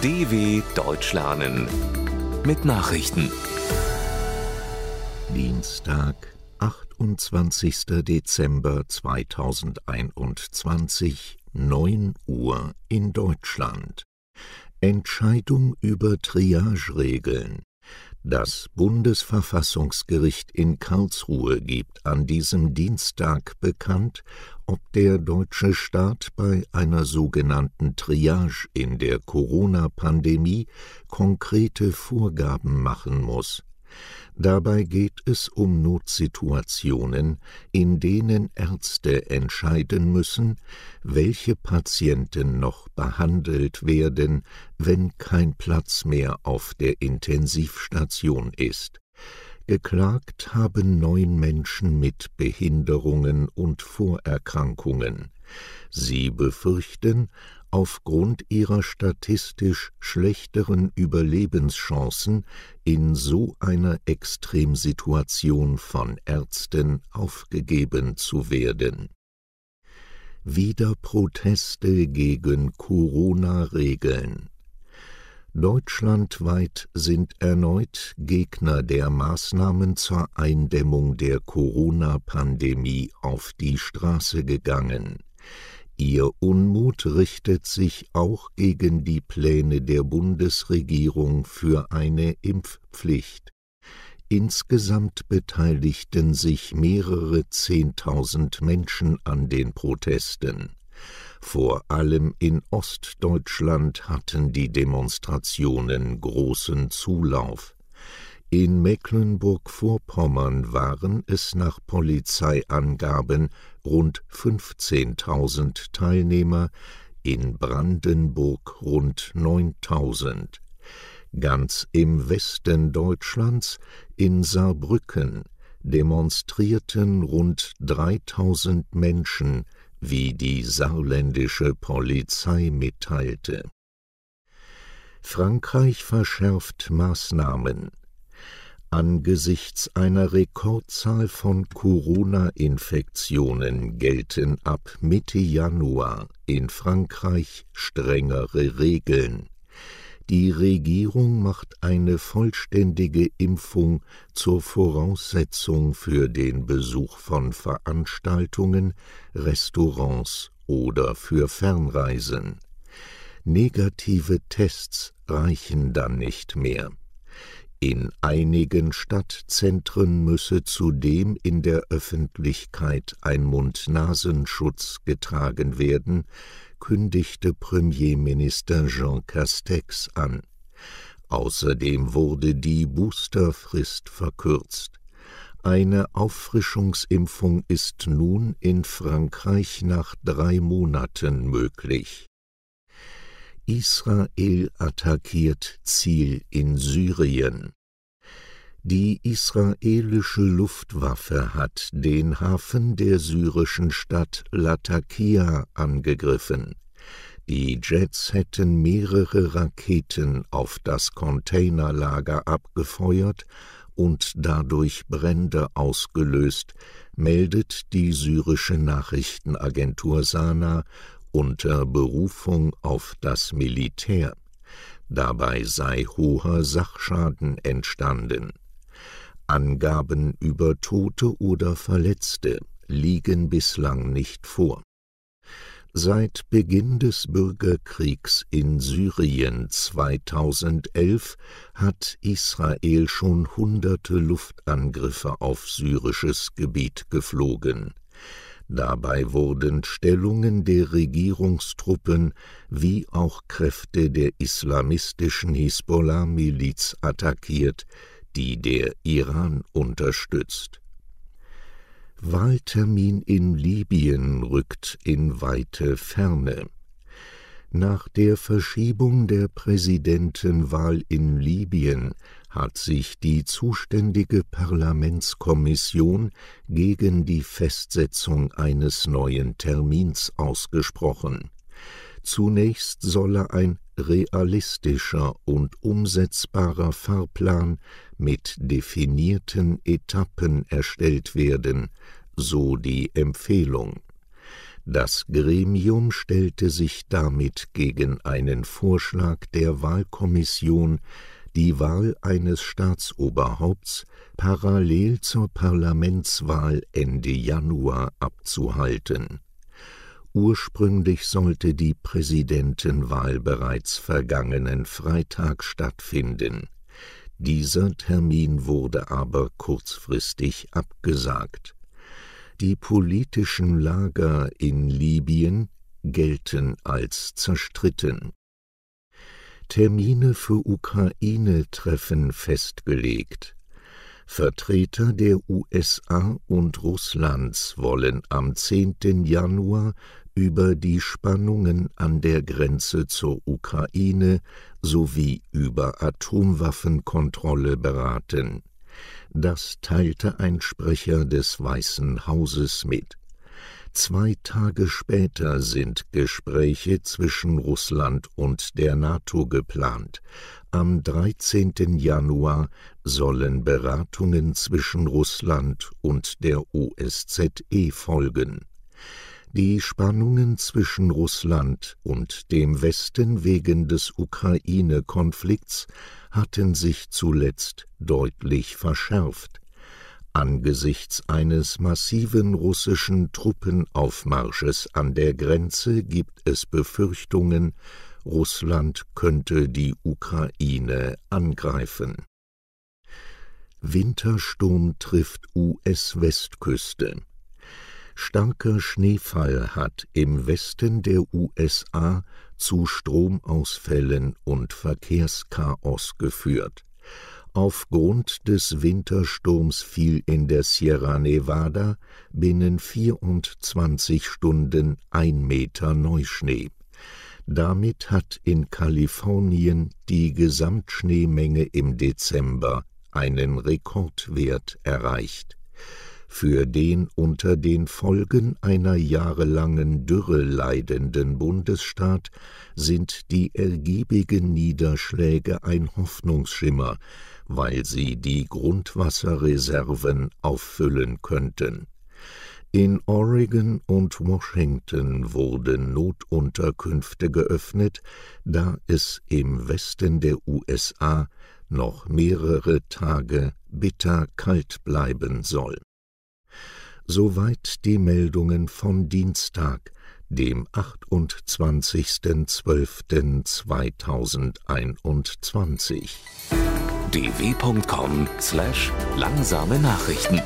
DW Deutsch lernen mit Nachrichten. Dienstag, 28. Dezember 2021, 9 Uhr in Deutschland. Entscheidung über Triageregeln. Das Bundesverfassungsgericht in Karlsruhe gibt an diesem Dienstag bekannt, ob der deutsche Staat bei einer sogenannten Triage in der Corona-Pandemie konkrete Vorgaben machen muss. Dabei geht es um Notsituationen, in denen Ärzte entscheiden müssen, welche Patienten noch behandelt werden, wenn kein Platz mehr auf der Intensivstation ist. Geklagt haben neun Menschen mit Behinderungen und Vorerkrankungen. Sie befürchten, aufgrund ihrer statistisch schlechteren Überlebenschancen in so einer Extremsituation von Ärzten aufgegeben zu werden. Wieder Proteste gegen Corona-Regeln. Deutschlandweit sind erneut Gegner der Maßnahmen zur Eindämmung der Corona-Pandemie auf die Straße gegangen. Ihr Unmut richtet sich auch gegen die Pläne der Bundesregierung für eine Impfpflicht. Insgesamt beteiligten sich mehrere Zehntausend Menschen an den Protesten. Vor allem in Ostdeutschland hatten die Demonstrationen großen Zulauf. In Mecklenburg-Vorpommern waren es nach Polizeiangaben rund 15.000 Teilnehmer, in Brandenburg rund 9.000. Ganz im Westen Deutschlands, in Saarbrücken, demonstrierten rund 3.000 Menschen, wie die saarländische Polizei mitteilte. Frankreich verschärft Maßnahmen. Angesichts einer Rekordzahl von Corona-Infektionen gelten ab Mitte Januar in Frankreich strengere Regeln. Die Regierung macht eine vollständige Impfung zur Voraussetzung für den Besuch von Veranstaltungen, Restaurants oder für Fernreisen. Negative Tests reichen dann nicht mehr. In einigen Stadtzentren müsse zudem in der Öffentlichkeit ein Mund-Nasenschutz getragen werden, kündigte Premierminister Jean Castex an. Außerdem wurde die Boosterfrist verkürzt. Eine Auffrischungsimpfung ist nun in Frankreich nach drei Monaten möglich. Israel attackiert Ziel in Syrien. Die israelische Luftwaffe hat den Hafen der syrischen Stadt Latakia angegriffen. Die Jets hätten mehrere Raketen auf das Containerlager abgefeuert und dadurch Brände ausgelöst, meldet die syrische Nachrichtenagentur Sana unter Berufung auf das Militär. Dabei sei hoher Sachschaden entstanden. Angaben über Tote oder Verletzte liegen bislang nicht vor. Seit Beginn des Bürgerkriegs in Syrien 2011 hat Israel schon hunderte Luftangriffe auf syrisches Gebiet geflogen. Dabei wurden Stellungen der Regierungstruppen wie auch Kräfte der islamistischen Hisbollah-Miliz attackiert, die der Iran unterstützt. Wahltermin in Libyen rückt in weite Ferne. Nach der Verschiebung der Präsidentenwahl in Libyen hat sich die zuständige Parlamentskommission gegen die Festsetzung eines neuen Termins ausgesprochen. Zunächst solle ein realistischer und umsetzbarer Fahrplan mit definierten Etappen erstellt werden, so die Empfehlung. Das Gremium stellte sich damit gegen einen Vorschlag der Wahlkommission, die Wahl eines Staatsoberhaupts parallel zur Parlamentswahl Ende Januar abzuhalten. Ursprünglich sollte die Präsidentenwahl bereits vergangenen Freitag stattfinden. Dieser Termin wurde aber kurzfristig abgesagt. Die politischen Lager in Libyen gelten als zerstritten. Termine für Ukraine-Treffen festgelegt. Vertreter der USA und Russlands wollen am 10. Januar über die Spannungen an der Grenze zur Ukraine sowie über Atomwaffenkontrolle beraten. Das teilte ein Sprecher des Weißen Hauses mit. Zwei Tage später sind Gespräche zwischen Russland und der NATO geplant. Am 13. Januar sollen Beratungen zwischen Russland und der OSZE folgen. Die Spannungen zwischen Russland und dem Westen wegen des Ukraine-Konflikts hatten sich zuletzt deutlich verschärft. Angesichts eines massiven russischen Truppenaufmarsches an der Grenze gibt es Befürchtungen, Russland könnte die Ukraine angreifen. Wintersturm trifft US-Westküste. Starker Schneefall hat im Westen der USA zu Stromausfällen und Verkehrschaos geführt. Aufgrund des Wintersturms fiel in der Sierra Nevada binnen 24 Stunden ein Meter Neuschnee. Damit hat in Kalifornien die Gesamtschneemenge im Dezember einen Rekordwert erreicht für den unter den Folgen einer jahrelangen Dürre leidenden Bundesstaat sind die ergiebigen Niederschläge ein Hoffnungsschimmer, weil sie die Grundwasserreserven auffüllen könnten. In Oregon und Washington wurden Notunterkünfte geöffnet, da es im Westen der USA noch mehrere Tage bitter kalt bleiben soll. Soweit die Meldungen von Dienstag, dem 28.12.2021. dw.com/langsame Nachrichten